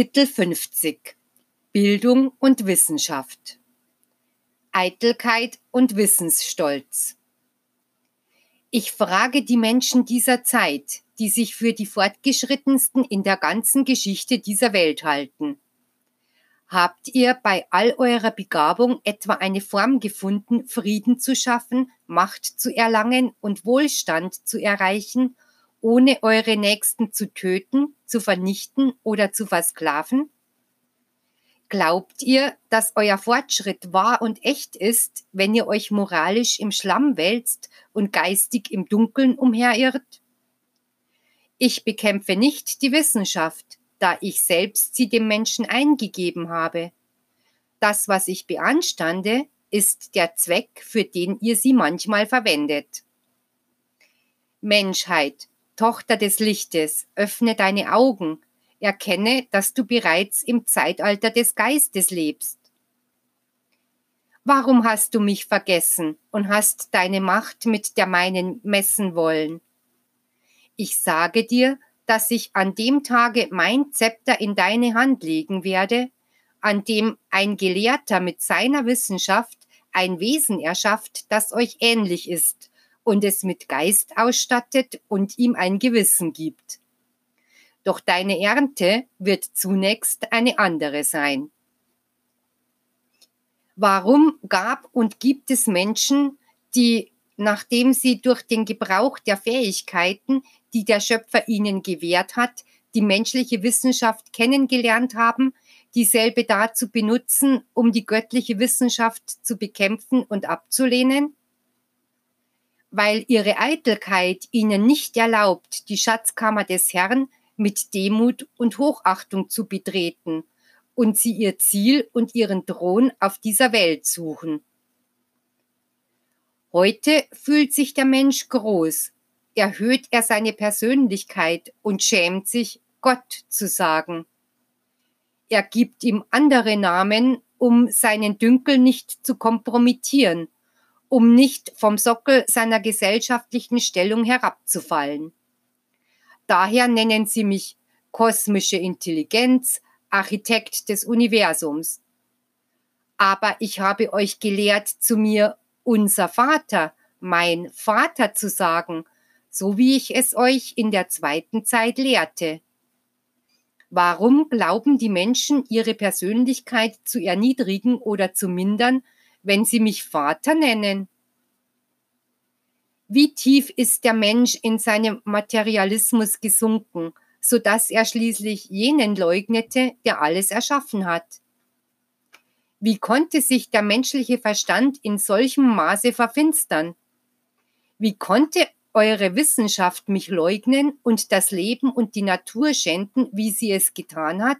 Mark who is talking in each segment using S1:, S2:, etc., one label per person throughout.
S1: Kapitel 50 Bildung und Wissenschaft. Eitelkeit und Wissensstolz. Ich frage die Menschen dieser Zeit, die sich für die fortgeschrittensten in der ganzen Geschichte dieser Welt halten. Habt ihr bei all eurer Begabung etwa eine Form gefunden, Frieden zu schaffen, Macht zu erlangen und Wohlstand zu erreichen ohne eure Nächsten zu töten, zu vernichten oder zu versklaven? Glaubt ihr, dass euer Fortschritt wahr und echt ist, wenn ihr euch moralisch im Schlamm wälzt und geistig im Dunkeln umherirrt? Ich bekämpfe nicht die Wissenschaft, da ich selbst sie dem Menschen eingegeben habe. Das, was ich beanstande, ist der Zweck, für den ihr sie manchmal verwendet. Menschheit, Tochter des Lichtes, öffne deine Augen, erkenne, dass du bereits im Zeitalter des Geistes lebst. Warum hast du mich vergessen und hast deine Macht mit der meinen messen wollen? Ich sage dir, dass ich an dem Tage mein Zepter in deine Hand legen werde, an dem ein Gelehrter mit seiner Wissenschaft ein Wesen erschafft, das euch ähnlich ist und es mit Geist ausstattet und ihm ein Gewissen gibt. Doch deine Ernte wird zunächst eine andere sein. Warum gab und gibt es Menschen, die, nachdem sie durch den Gebrauch der Fähigkeiten, die der Schöpfer ihnen gewährt hat, die menschliche Wissenschaft kennengelernt haben, dieselbe dazu benutzen, um die göttliche Wissenschaft zu bekämpfen und abzulehnen? Weil ihre Eitelkeit ihnen nicht erlaubt, die Schatzkammer des Herrn mit Demut und Hochachtung zu betreten und sie ihr Ziel und ihren Thron auf dieser Welt suchen. Heute fühlt sich der Mensch groß, erhöht er seine Persönlichkeit und schämt sich, Gott zu sagen. Er gibt ihm andere Namen, um seinen Dünkel nicht zu kompromittieren – um nicht vom Sockel seiner gesellschaftlichen Stellung herabzufallen. Daher nennen sie mich kosmische Intelligenz, Architekt des Universums. Aber ich habe euch gelehrt, zu mir unser Vater, mein Vater zu sagen, so wie ich es euch in der zweiten Zeit lehrte. Warum glauben die Menschen, ihre Persönlichkeit zu erniedrigen oder zu mindern, wenn Sie mich Vater nennen? Wie tief ist der Mensch in seinem Materialismus gesunken, so dass er schließlich jenen leugnete, der alles erschaffen hat? Wie konnte sich der menschliche Verstand in solchem Maße verfinstern? Wie konnte eure Wissenschaft mich leugnen und das Leben und die Natur schänden, wie sie es getan hat?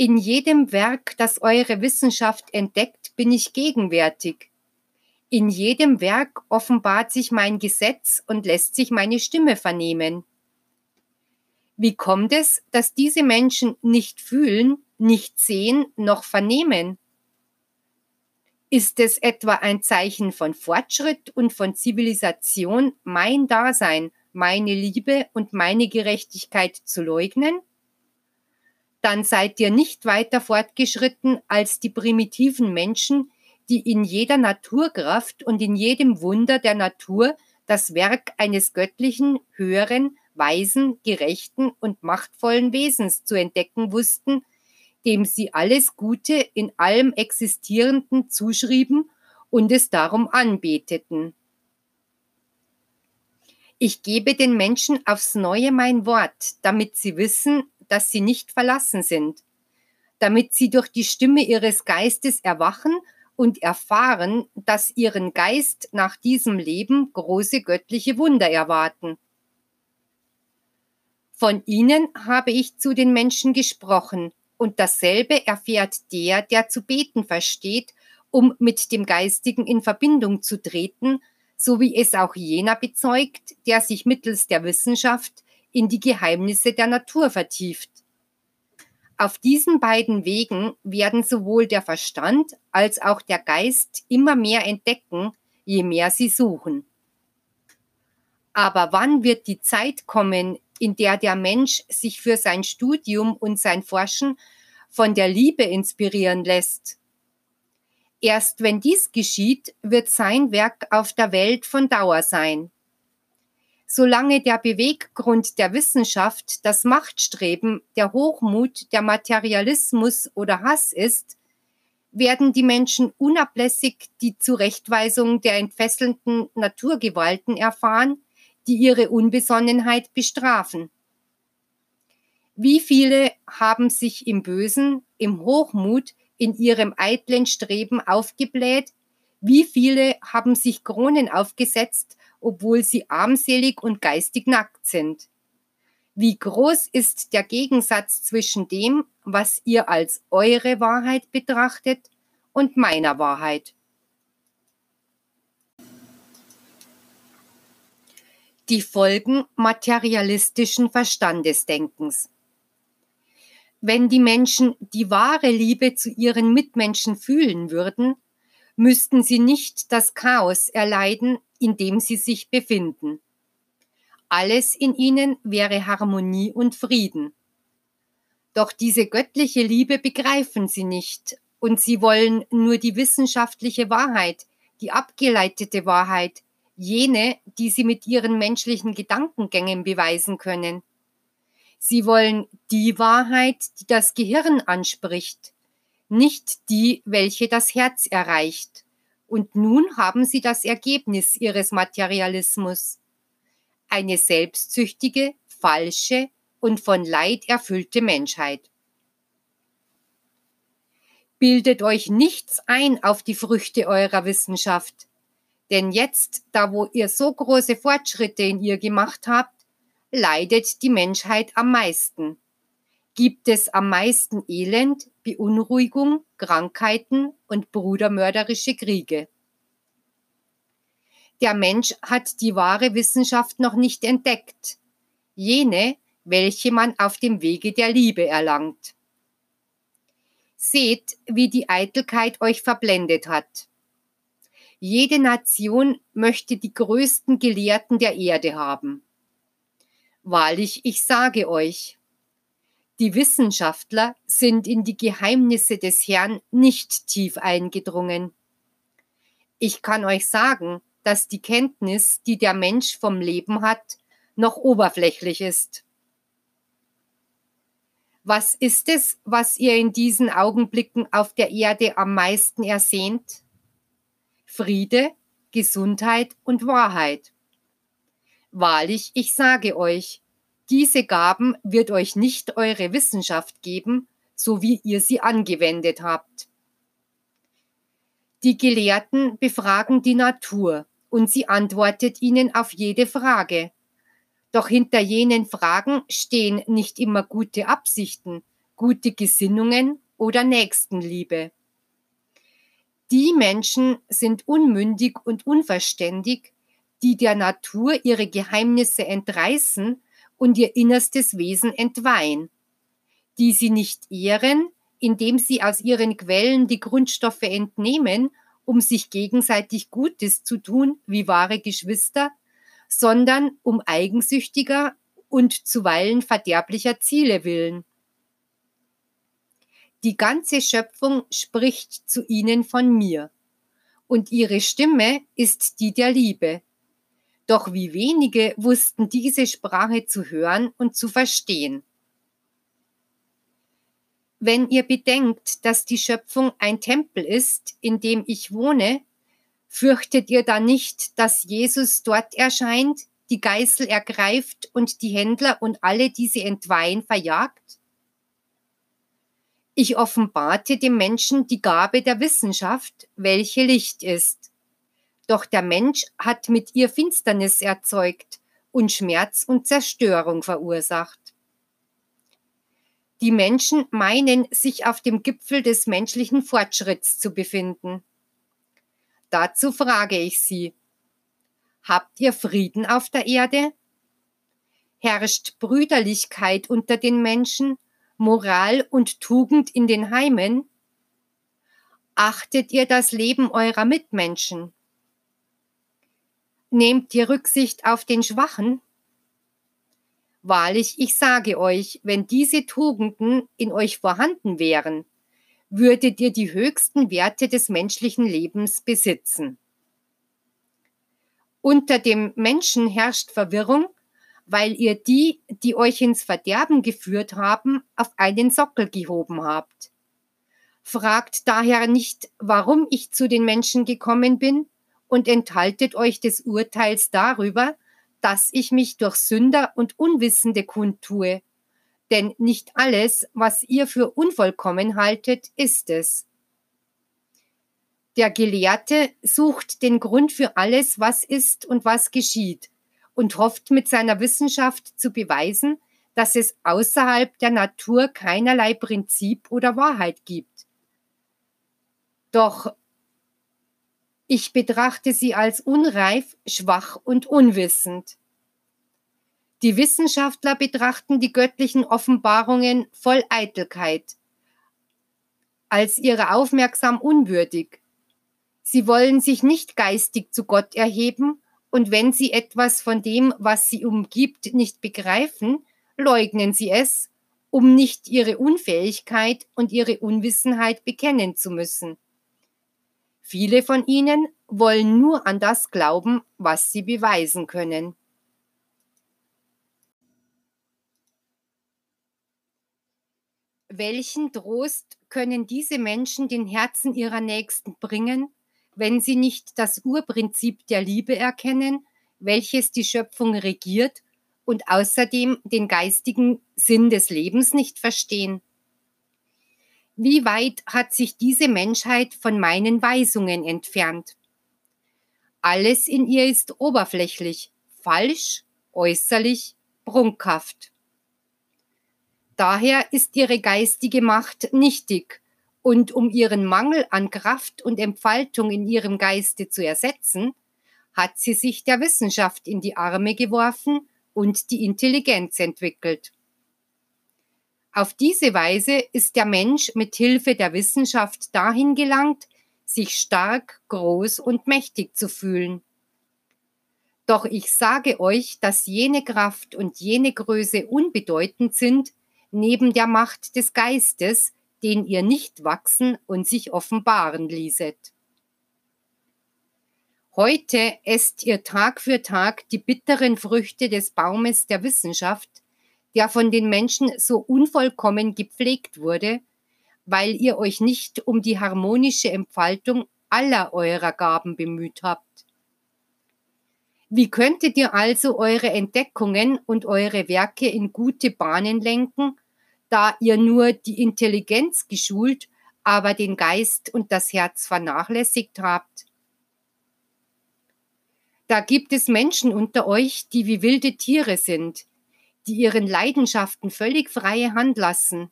S1: In jedem Werk, das eure Wissenschaft entdeckt, bin ich gegenwärtig. In jedem Werk offenbart sich mein Gesetz und lässt sich meine Stimme vernehmen. Wie kommt es, dass diese Menschen nicht fühlen, nicht sehen, noch vernehmen? Ist es etwa ein Zeichen von Fortschritt und von Zivilisation, mein Dasein, meine Liebe und meine Gerechtigkeit zu leugnen? Dann seid ihr nicht weiter fortgeschritten als die primitiven Menschen, die in jeder Naturkraft und in jedem Wunder der Natur das Werk eines göttlichen, höheren, weisen, gerechten und machtvollen Wesens zu entdecken wussten, dem sie alles Gute in allem Existierenden zuschrieben und es darum anbeteten. Ich gebe den Menschen aufs neue mein Wort, damit sie wissen, dass sie nicht verlassen sind, damit sie durch die Stimme ihres Geistes erwachen und erfahren, dass ihren Geist nach diesem Leben große göttliche Wunder erwarten. Von ihnen habe ich zu den Menschen gesprochen, und dasselbe erfährt der, der zu beten versteht, um mit dem Geistigen in Verbindung zu treten, so wie es auch jener bezeugt, der sich mittels der Wissenschaft in die Geheimnisse der Natur vertieft. Auf diesen beiden Wegen werden sowohl der Verstand als auch der Geist immer mehr entdecken, je mehr sie suchen. Aber wann wird die Zeit kommen, in der der Mensch sich für sein Studium und sein Forschen von der Liebe inspirieren lässt. Erst wenn dies geschieht, wird sein Werk auf der Welt von Dauer sein. Solange der Beweggrund der Wissenschaft das Machtstreben, der Hochmut, der Materialismus oder Hass ist, werden die Menschen unablässig die Zurechtweisung der entfesselnden Naturgewalten erfahren, die ihre Unbesonnenheit bestrafen. Wie viele haben sich im Bösen, im Hochmut, in ihrem eitlen Streben aufgebläht? Wie viele haben sich Kronen aufgesetzt, obwohl sie armselig und geistig nackt sind? Wie groß ist der Gegensatz zwischen dem, was ihr als eure Wahrheit betrachtet, und meiner Wahrheit? Die Folgen materialistischen Verstandesdenkens. Wenn die Menschen die wahre Liebe zu ihren Mitmenschen fühlen würden, müssten sie nicht das Chaos erleiden, in dem sie sich befinden. Alles in ihnen wäre Harmonie und Frieden. Doch diese göttliche Liebe begreifen sie nicht und sie wollen nur die wissenschaftliche Wahrheit, die abgeleitete Wahrheit, jene, die sie mit ihren menschlichen Gedankengängen beweisen können. Sie wollen die Wahrheit, die das Gehirn anspricht, nicht die, welche das Herz erreicht. Und nun haben sie das Ergebnis ihres Materialismus. Eine selbstsüchtige, falsche und von Leid erfüllte Menschheit. Bildet euch nichts ein auf die Früchte eurer Wissenschaft. Denn jetzt, da wo ihr so große Fortschritte in ihr gemacht habt, leidet die Menschheit am meisten? Gibt es am meisten Elend, Beunruhigung, Krankheiten und brudermörderische Kriege? Der Mensch hat die wahre Wissenschaft noch nicht entdeckt, jene, welche man auf dem Wege der Liebe erlangt. Seht, wie die Eitelkeit euch verblendet hat. Jede Nation möchte die größten Gelehrten der Erde haben. Wahrlich, ich sage euch, die Wissenschaftler sind in die Geheimnisse des Herrn nicht tief eingedrungen. Ich kann euch sagen, dass die Kenntnis, die der Mensch vom Leben hat, noch oberflächlich ist. Was ist es, was ihr in diesen Augenblicken auf der Erde am meisten ersehnt? Friede, Gesundheit und Wahrheit. Wahrlich, ich sage euch, diese Gaben wird euch nicht eure Wissenschaft geben, so wie ihr sie angewendet habt. Die Gelehrten befragen die Natur und sie antwortet ihnen auf jede Frage. Doch hinter jenen Fragen stehen nicht immer gute Absichten, gute Gesinnungen oder Nächstenliebe. Die Menschen sind unmündig und unverständig, die der Natur ihre Geheimnisse entreißen und ihr innerstes Wesen entweihen, die sie nicht ehren, indem sie aus ihren Quellen die Grundstoffe entnehmen, um sich gegenseitig Gutes zu tun wie wahre Geschwister, sondern um eigensüchtiger und zuweilen verderblicher Ziele willen. Die ganze Schöpfung spricht zu ihnen von mir, und ihre Stimme ist die der Liebe, doch wie wenige wussten diese Sprache zu hören und zu verstehen. Wenn ihr bedenkt, dass die Schöpfung ein Tempel ist, in dem ich wohne, fürchtet ihr dann nicht, dass Jesus dort erscheint, die Geißel ergreift und die Händler und alle, die sie entweihen, verjagt? Ich offenbarte dem Menschen die Gabe der Wissenschaft, welche Licht ist. Doch der Mensch hat mit ihr Finsternis erzeugt und Schmerz und Zerstörung verursacht. Die Menschen meinen, sich auf dem Gipfel des menschlichen Fortschritts zu befinden. Dazu frage ich Sie, habt ihr Frieden auf der Erde? Herrscht Brüderlichkeit unter den Menschen, Moral und Tugend in den Heimen? Achtet ihr das Leben eurer Mitmenschen? Nehmt ihr Rücksicht auf den Schwachen? Wahrlich, ich sage euch, wenn diese Tugenden in euch vorhanden wären, würdet ihr die höchsten Werte des menschlichen Lebens besitzen. Unter dem Menschen herrscht Verwirrung, weil ihr die, die euch ins Verderben geführt haben, auf einen Sockel gehoben habt. Fragt daher nicht, warum ich zu den Menschen gekommen bin, und enthaltet euch des Urteils darüber, dass ich mich durch Sünder und Unwissende kundtue. Denn nicht alles, was ihr für unvollkommen haltet, ist es. Der Gelehrte sucht den Grund für alles, was ist und was geschieht, und hofft mit seiner Wissenschaft zu beweisen, dass es außerhalb der Natur keinerlei Prinzip oder Wahrheit gibt. Doch ich betrachte sie als unreif, schwach und unwissend. Die Wissenschaftler betrachten die göttlichen Offenbarungen voll Eitelkeit, als ihre aufmerksam unwürdig. Sie wollen sich nicht geistig zu Gott erheben, und wenn sie etwas von dem, was sie umgibt, nicht begreifen, leugnen sie es, um nicht ihre Unfähigkeit und ihre Unwissenheit bekennen zu müssen. Viele von ihnen wollen nur an das glauben, was sie beweisen können. Welchen Trost können diese Menschen den Herzen ihrer Nächsten bringen, wenn sie nicht das Urprinzip der Liebe erkennen, welches die Schöpfung regiert und außerdem den geistigen Sinn des Lebens nicht verstehen? Wie weit hat sich diese Menschheit von meinen Weisungen entfernt? Alles in ihr ist oberflächlich, falsch, äußerlich, prunkhaft. Daher ist ihre geistige Macht nichtig, und um ihren Mangel an Kraft und Entfaltung in ihrem Geiste zu ersetzen, hat sie sich der Wissenschaft in die Arme geworfen und die Intelligenz entwickelt. Auf diese Weise ist der Mensch mit Hilfe der Wissenschaft dahin gelangt, sich stark, groß und mächtig zu fühlen. Doch ich sage euch, dass jene Kraft und jene Größe unbedeutend sind, neben der Macht des Geistes, den ihr nicht wachsen und sich offenbaren ließet. Heute esst ihr Tag für Tag die bitteren Früchte des Baumes der Wissenschaft, der von den Menschen so unvollkommen gepflegt wurde, weil ihr euch nicht um die harmonische Entfaltung aller eurer Gaben bemüht habt. Wie könntet ihr also eure Entdeckungen und eure Werke in gute Bahnen lenken, da ihr nur die Intelligenz geschult, aber den Geist und das Herz vernachlässigt habt? Da gibt es Menschen unter euch, die wie wilde Tiere sind, die ihren Leidenschaften völlig freie Hand lassen,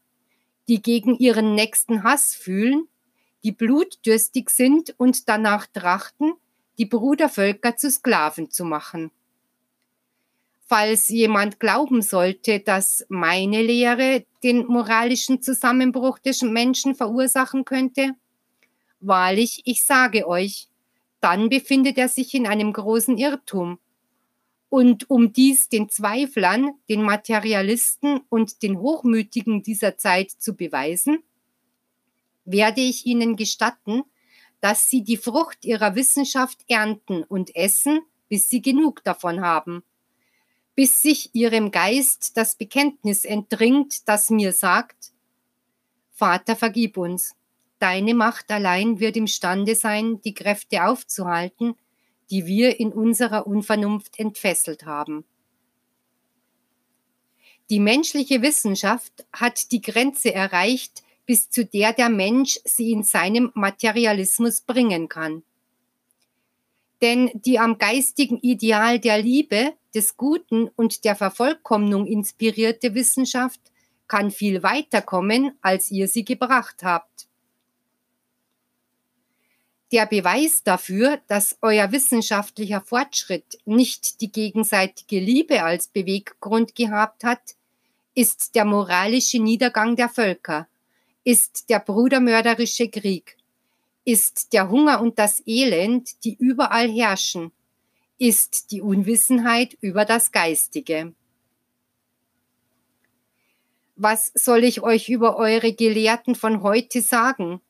S1: die gegen ihren nächsten Hass fühlen, die blutdürstig sind und danach trachten, die Brudervölker zu Sklaven zu machen. Falls jemand glauben sollte, dass meine Lehre den moralischen Zusammenbruch des Menschen verursachen könnte, wahrlich, ich sage euch, dann befindet er sich in einem großen Irrtum, und um dies den Zweiflern, den Materialisten und den Hochmütigen dieser Zeit zu beweisen, werde ich ihnen gestatten, dass sie die Frucht ihrer Wissenschaft ernten und essen, bis sie genug davon haben, bis sich ihrem Geist das Bekenntnis entdringt, das mir sagt, Vater, vergib uns, deine Macht allein wird imstande sein, die Kräfte aufzuhalten, die wir in unserer Unvernunft entfesselt haben. Die menschliche Wissenschaft hat die Grenze erreicht, bis zu der der Mensch sie in seinem Materialismus bringen kann. Denn die am geistigen Ideal der Liebe, des Guten und der Vervollkommnung inspirierte Wissenschaft kann viel weiter kommen, als ihr sie gebracht habt. Der Beweis dafür, dass euer wissenschaftlicher Fortschritt nicht die gegenseitige Liebe als Beweggrund gehabt hat, ist der moralische Niedergang der Völker, ist der brudermörderische Krieg, ist der Hunger und das Elend, die überall herrschen, ist die Unwissenheit über das Geistige. Was soll ich euch über eure Gelehrten von heute sagen?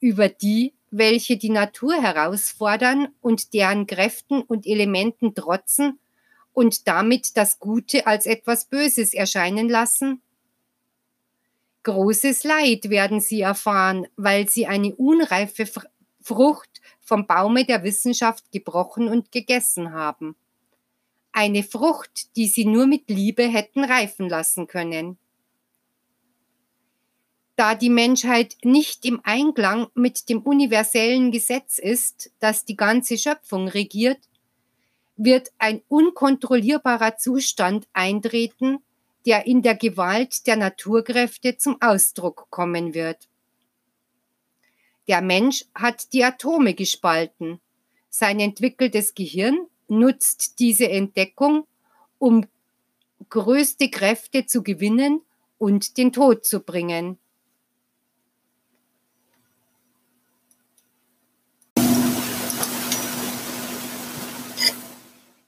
S1: Über die, welche die Natur herausfordern und deren Kräften und Elementen trotzen und damit das Gute als etwas Böses erscheinen lassen? Großes Leid werden sie erfahren, weil sie eine unreife Frucht vom Baume der Wissenschaft gebrochen und gegessen haben. Eine Frucht, die sie nur mit Liebe hätten reifen lassen können. Da die Menschheit nicht im Einklang mit dem universellen Gesetz ist, das die ganze Schöpfung regiert, wird ein unkontrollierbarer Zustand eintreten, der in der Gewalt der Naturkräfte zum Ausdruck kommen wird. Der Mensch hat die Atome gespalten. Sein entwickeltes Gehirn nutzt diese Entdeckung, um größte Kräfte zu gewinnen und den Tod zu bringen.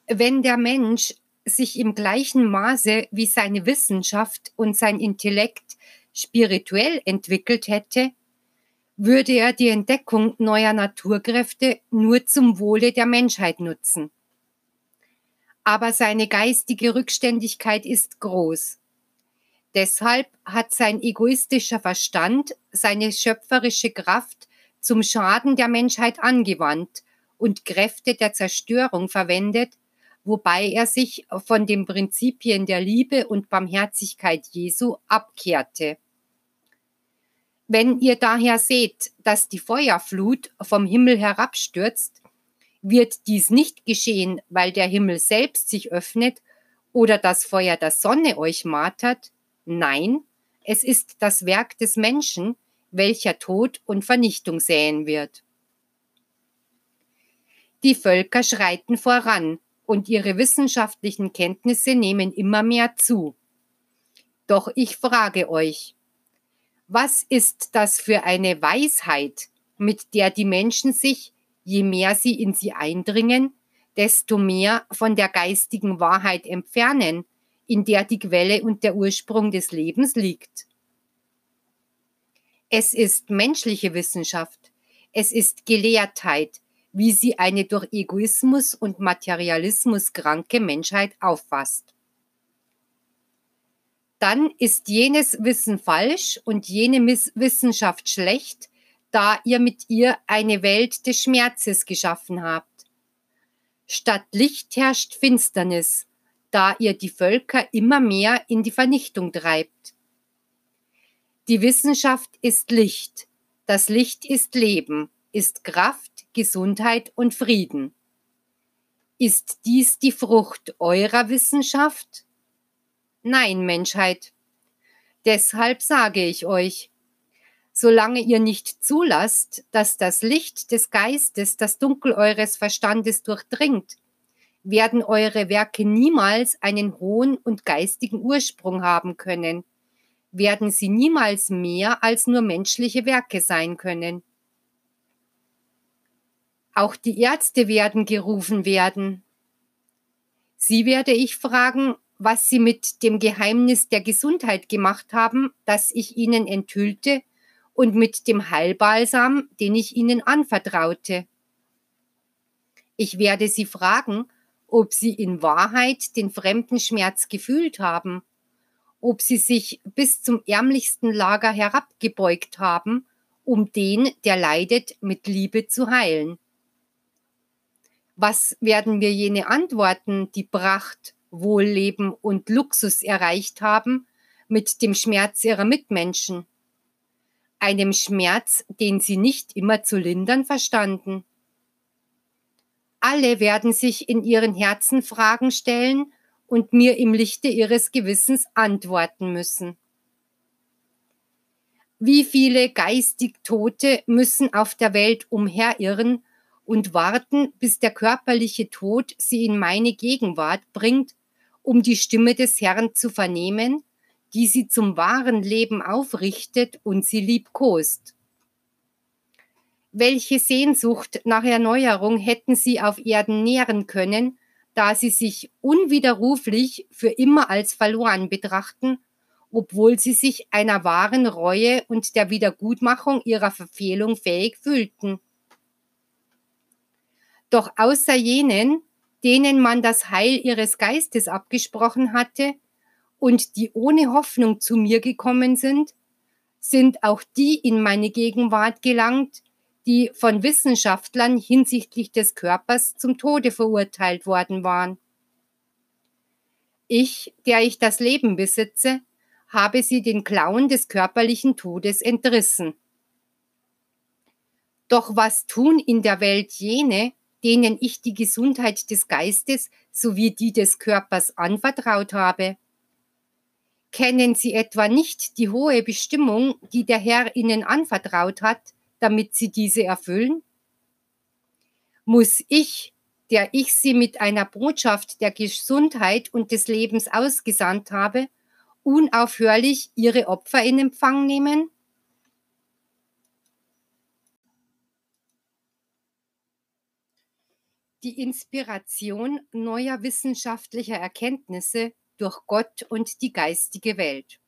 S1: Wenn der Mensch sich im gleichen Maße wie seine Wissenschaft und sein Intellekt spirituell entwickelt hätte, würde er die Entdeckung neuer Naturkräfte nur zum Wohle der Menschheit nutzen. Aber seine geistige Rückständigkeit ist groß. Deshalb hat sein egoistischer Verstand seine schöpferische Kraft zum Schaden der Menschheit angewandt und Kräfte der Zerstörung verwendet, wobei er sich von den Prinzipien der Liebe und Barmherzigkeit Jesu abkehrte. Wenn ihr daher seht, dass die Feuerflut vom Himmel herabstürzt, wird dies nicht geschehen, weil der Himmel selbst sich öffnet oder das Feuer der Sonne euch martert. Nein, es ist das Werk des Menschen, welcher Tod und Vernichtung säen wird. Die Völker schreiten voran, und ihre wissenschaftlichen Kenntnisse nehmen immer mehr zu. Doch ich frage euch, was ist das für eine Weisheit, mit der die Menschen sich, je mehr sie in sie eindringen, desto mehr von der geistigen Wahrheit entfernen, in der die Quelle und der Ursprung des Lebens liegt? Es ist menschliche Wissenschaft, es ist Gelehrtheit, wie sie eine durch Egoismus und Materialismus kranke Menschheit auffasst. Dann ist jenes Wissen falsch und jene Wissenschaft schlecht, da ihr mit ihr eine Welt des Schmerzes geschaffen habt. Statt Licht herrscht Finsternis, da ihr die Völker immer mehr in die Vernichtung treibt. Die Wissenschaft ist Licht, das Licht ist Leben, ist Kraft, Gesundheit und Frieden. Ist dies die Frucht eurer Wissenschaft? Nein, Menschheit. Deshalb sage ich euch, solange ihr nicht zulasst, dass das Licht des Geistes das Dunkel eures Verstandes durchdringt, werden eure Werke niemals einen hohen und geistigen Ursprung haben können, werden sie niemals mehr als nur menschliche Werke sein können. Auch die Ärzte werden gerufen werden. Sie werde ich fragen, was Sie mit dem Geheimnis der Gesundheit gemacht haben, das ich Ihnen enthüllte, und mit dem Heilbalsam, den ich Ihnen anvertraute. Ich werde Sie fragen, ob Sie in Wahrheit den fremden Schmerz gefühlt haben, ob Sie sich bis zum ärmlichsten Lager herabgebeugt haben, um den, der leidet, mit Liebe zu heilen. Was werden wir jene antworten, die Pracht, Wohlleben und Luxus erreicht haben, mit dem Schmerz ihrer Mitmenschen? Einem Schmerz, den sie nicht immer zu lindern verstanden. Alle werden sich in ihren Herzen Fragen stellen und mir im Lichte ihres Gewissens antworten müssen. Wie viele geistig Tote müssen auf der Welt umherirren, und warten, bis der körperliche Tod sie in meine Gegenwart bringt, um die Stimme des Herrn zu vernehmen, die sie zum wahren Leben aufrichtet und sie liebkost. Welche Sehnsucht nach Erneuerung hätten sie auf Erden nähren können, da sie sich unwiderruflich für immer als verloren betrachten obwohl sie sich einer wahren Reue und der Wiedergutmachung ihrer Verfehlung fähig fühlten. Doch außer jenen, denen man das Heil ihres Geistes abgesprochen hatte und die ohne Hoffnung zu mir gekommen sind, sind auch die in meine Gegenwart gelangt, die von Wissenschaftlern hinsichtlich des Körpers zum Tode verurteilt worden waren. Ich, der ich das Leben besitze, habe sie den Klauen des körperlichen Todes entrissen. Doch was tun in der Welt jene, denen ich die Gesundheit des Geistes sowie die des Körpers anvertraut habe? Kennen sie etwa nicht die hohe Bestimmung, die der Herr ihnen anvertraut hat, damit sie diese erfüllen? Muss ich, der ich sie mit einer Botschaft der Gesundheit und des Lebens ausgesandt habe, unaufhörlich ihre Opfer in Empfang nehmen? Die Inspiration neuer wissenschaftlicher Erkenntnisse durch Gott und die geistige Welt.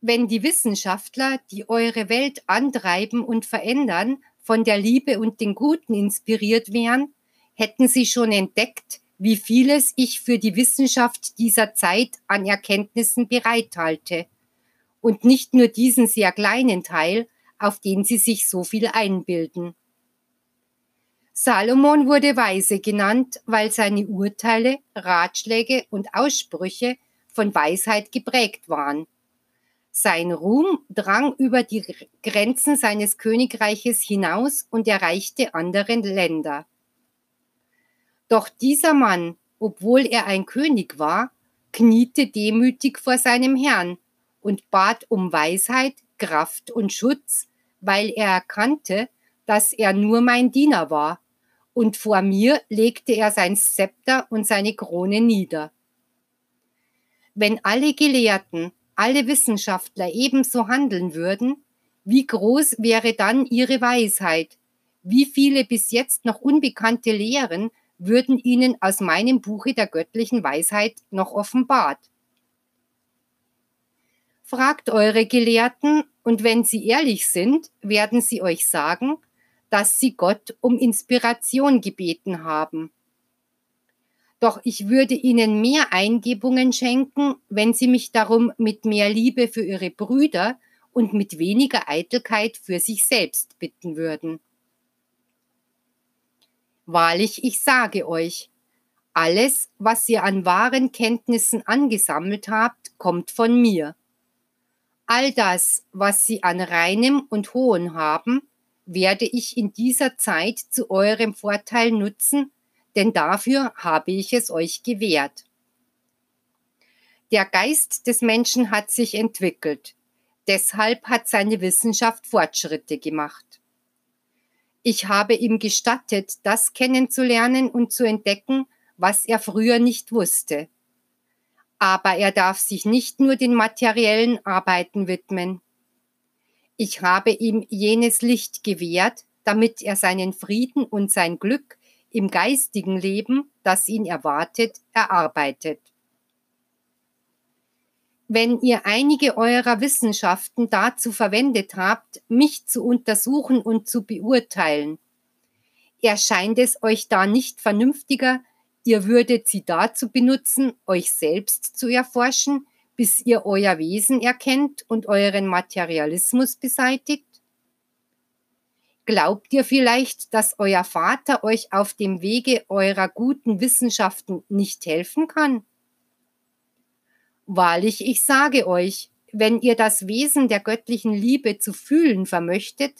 S1: Wenn die Wissenschaftler, die eure Welt antreiben und verändern, von der Liebe und den Guten inspiriert wären, hätten sie schon entdeckt, wie vieles ich für die Wissenschaft dieser Zeit an Erkenntnissen bereithalte. Und nicht nur diesen sehr kleinen Teil, auf den sie sich so viel einbilden. Salomon wurde weise genannt, weil seine Urteile, Ratschläge und Aussprüche von Weisheit geprägt waren. Sein Ruhm drang über die Grenzen seines Königreiches hinaus und erreichte andere Länder. Doch dieser Mann, obwohl er ein König war, kniete demütig vor seinem Herrn und bat um Weisheit, Kraft und Schutz, weil er erkannte, dass er nur mein Diener war, und vor mir legte er sein Zepter und seine Krone nieder. Wenn alle Gelehrten, alle Wissenschaftler ebenso handeln würden, wie groß wäre dann ihre Weisheit, wie viele bis jetzt noch unbekannte Lehren würden ihnen aus meinem Buche der göttlichen Weisheit noch offenbart. Fragt eure Gelehrten, und wenn sie ehrlich sind, werden sie euch sagen, dass sie Gott um Inspiration gebeten haben. Doch ich würde ihnen mehr Eingebungen schenken, wenn sie mich darum mit mehr Liebe für ihre Brüder und mit weniger Eitelkeit für sich selbst bitten würden. Wahrlich, ich sage euch, alles, was ihr an wahren Kenntnissen angesammelt habt, kommt von mir. All das, was sie an reinem und hohen haben, werde ich in dieser Zeit zu eurem Vorteil nutzen, denn dafür habe ich es euch gewährt. Der Geist des Menschen hat sich entwickelt, deshalb hat seine Wissenschaft Fortschritte gemacht. Ich habe ihm gestattet, das kennenzulernen und zu entdecken, was er früher nicht wusste. Aber er darf sich nicht nur den materiellen Arbeiten widmen. Ich habe ihm jenes Licht gewährt, damit er seinen Frieden und sein Glück im geistigen Leben, das ihn erwartet, erarbeitet. Wenn ihr einige eurer Wissenschaften dazu verwendet habt, mich zu untersuchen und zu beurteilen, erscheint es euch da nicht vernünftiger, ihr würdet sie dazu benutzen, euch selbst zu erforschen, bis ihr euer Wesen erkennt und euren Materialismus beseitigt? Glaubt ihr vielleicht, dass euer Vater euch auf dem Wege eurer guten Wissenschaften nicht helfen kann? Wahrlich, ich sage euch, wenn ihr das Wesen der göttlichen Liebe zu fühlen vermöchtet,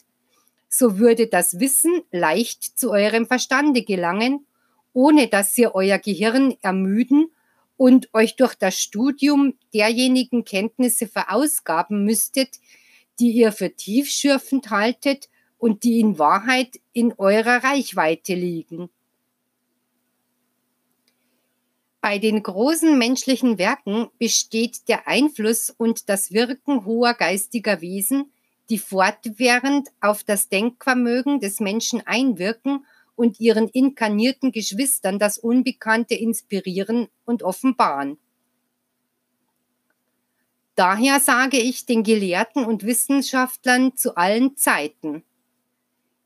S1: so würde das Wissen leicht zu eurem Verstande gelangen, ohne dass ihr euer Gehirn ermüden und euch durch das Studium derjenigen Kenntnisse verausgaben müsstet, die ihr für tiefschürfend haltet und die in Wahrheit in eurer Reichweite liegen. Bei den großen menschlichen Werken besteht der Einfluss und das Wirken hoher geistiger Wesen, die fortwährend auf das Denkvermögen des Menschen einwirken und ihren inkarnierten Geschwistern das Unbekannte inspirieren und offenbaren. Daher sage ich den Gelehrten und Wissenschaftlern zu allen Zeiten,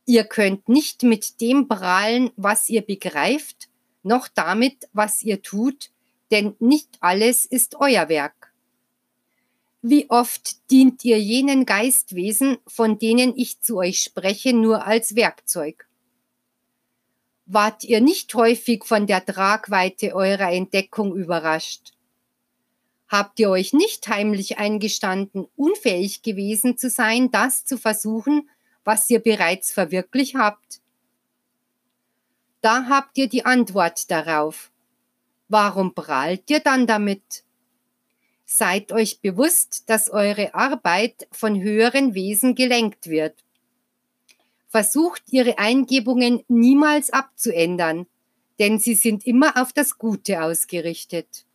S1: ihr könnt nicht mit dem prahlen, was ihr begreift, noch damit, was ihr tut, denn nicht alles ist euer Werk. Wie oft dient ihr jenen Geistwesen, von denen ich zu euch spreche, nur als Werkzeug? Wart ihr nicht häufig von der Tragweite eurer Entdeckung überrascht? Habt ihr euch nicht heimlich eingestanden, unfähig gewesen zu sein, das zu versuchen, was ihr bereits verwirklicht habt? Da habt ihr die Antwort darauf. Warum prahlt ihr dann damit? Seid euch bewusst, dass eure Arbeit von höheren Wesen gelenkt wird. Versucht ihre Eingebungen niemals abzuändern, denn sie sind immer auf das Gute ausgerichtet.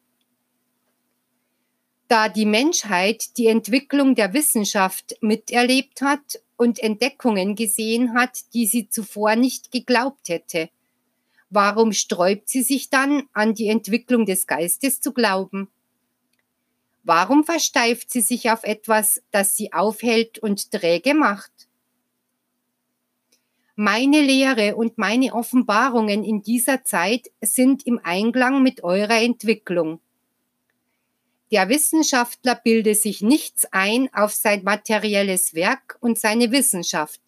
S1: Da die Menschheit die Entwicklung der Wissenschaft miterlebt hat und Entdeckungen gesehen hat, die sie zuvor nicht geglaubt hätte, warum sträubt sie sich dann an die Entwicklung des Geistes zu glauben? Warum versteift sie sich auf etwas, das sie aufhält und träge macht? Meine Lehre und meine Offenbarungen in dieser Zeit sind im Einklang mit eurer Entwicklung. Der Wissenschaftler bilde sich nichts ein auf sein materielles Werk und seine Wissenschaft,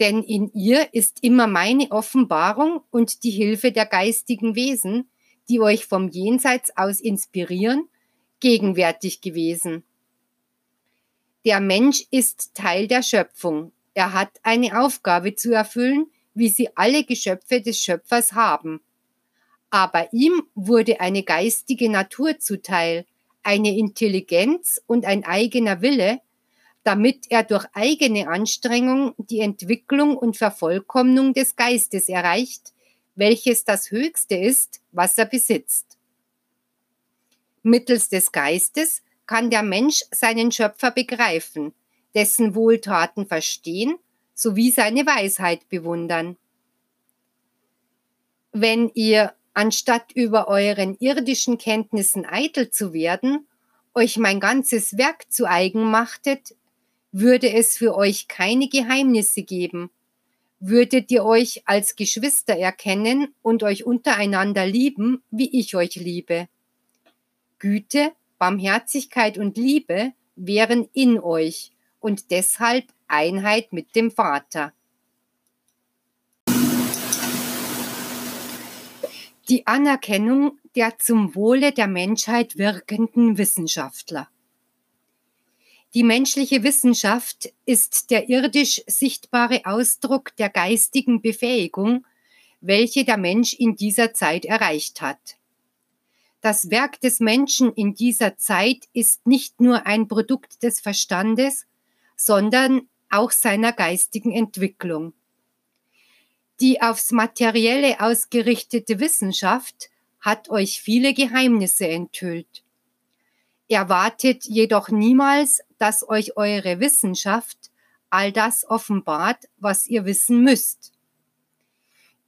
S1: denn in ihr ist immer meine Offenbarung und die Hilfe der geistigen Wesen, die euch vom Jenseits aus inspirieren, gegenwärtig gewesen. Der Mensch ist Teil der Schöpfung. Er hat eine Aufgabe zu erfüllen, wie sie alle Geschöpfe des Schöpfers haben. Aber ihm wurde eine geistige Natur zuteil, eine Intelligenz und ein eigener Wille, damit er durch eigene Anstrengung die Entwicklung und Vervollkommnung des Geistes erreicht, welches das Höchste ist, was er besitzt. Mittels des Geistes kann der Mensch seinen Schöpfer begreifen, dessen Wohltaten verstehen sowie seine Weisheit bewundern. Wenn ihr anstatt über euren irdischen Kenntnissen eitel zu werden, euch mein ganzes Werk zu eigen machtet, würde es für euch keine Geheimnisse geben, würdet ihr euch als Geschwister erkennen und euch untereinander lieben, wie ich euch liebe. Güte, Barmherzigkeit und Liebe wären in euch und deshalb Einheit mit dem Vater. die Anerkennung der zum Wohle der Menschheit wirkenden Wissenschaftler. Die menschliche Wissenschaft ist der irdisch sichtbare Ausdruck der geistigen Befähigung, welche der Mensch in dieser Zeit erreicht hat. Das Werk des Menschen in dieser Zeit ist nicht nur ein Produkt des Verstandes, sondern auch seiner geistigen Entwicklung. Die aufs Materielle ausgerichtete Wissenschaft hat euch viele Geheimnisse enthüllt. Erwartet jedoch niemals, dass euch eure Wissenschaft all das offenbart, was ihr wissen müsst.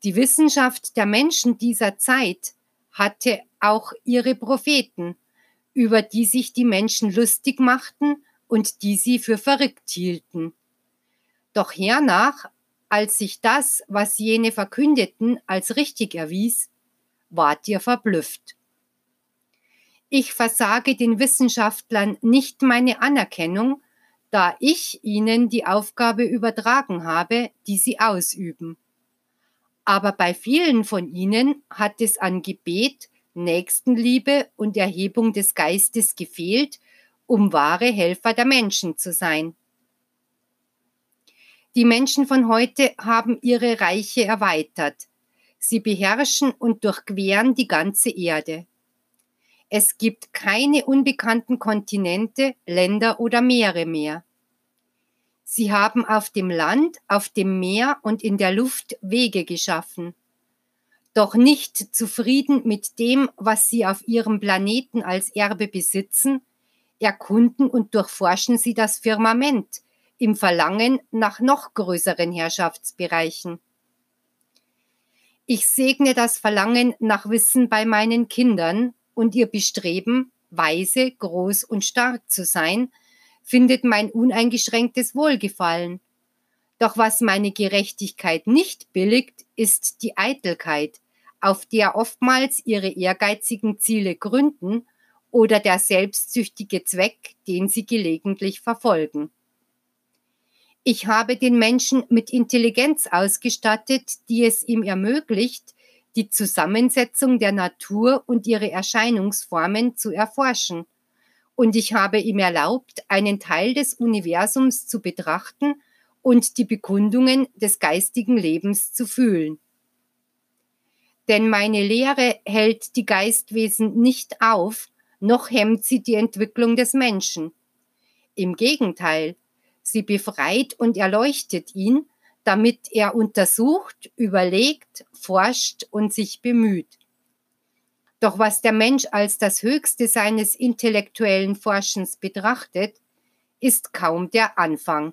S1: Die Wissenschaft der Menschen dieser Zeit hatte auch ihre Propheten, über die sich die Menschen lustig machten und die sie für verrückt hielten. Doch hernach als sich das, was jene verkündeten, als richtig erwies, wart ihr verblüfft. Ich versage den Wissenschaftlern nicht meine Anerkennung, da ich ihnen die Aufgabe übertragen habe, die sie ausüben. Aber bei vielen von ihnen hat es an Gebet, Nächstenliebe und Erhebung des Geistes gefehlt, um wahre Helfer der Menschen zu sein. Die Menschen von heute haben ihre Reiche erweitert. Sie beherrschen und durchqueren die ganze Erde. Es gibt keine unbekannten Kontinente, Länder oder Meere mehr. Sie haben auf dem Land, auf dem Meer und in der Luft Wege geschaffen. Doch nicht zufrieden mit dem, was sie auf ihrem Planeten als Erbe besitzen, erkunden und durchforschen sie das Firmament, im Verlangen nach noch größeren Herrschaftsbereichen. Ich segne das Verlangen nach Wissen bei meinen Kindern und ihr Bestreben, weise, groß und stark zu sein, findet mein uneingeschränktes Wohlgefallen. Doch was meine Gerechtigkeit nicht billigt, ist die Eitelkeit, auf der oftmals ihre ehrgeizigen Ziele gründen oder der selbstsüchtige Zweck, den sie gelegentlich verfolgen. Ich habe den Menschen mit Intelligenz ausgestattet, die es ihm ermöglicht, die Zusammensetzung der Natur und ihre Erscheinungsformen zu erforschen. Und ich habe ihm erlaubt, einen Teil des Universums zu betrachten und die Bekundungen des geistigen Lebens zu fühlen. Denn meine Lehre hält die Geistwesen nicht auf, noch hemmt sie die Entwicklung des Menschen. Im Gegenteil, Sie befreit und erleuchtet ihn, damit er untersucht, überlegt, forscht und sich bemüht. Doch was der Mensch als das Höchste seines intellektuellen Forschens betrachtet, ist kaum der Anfang.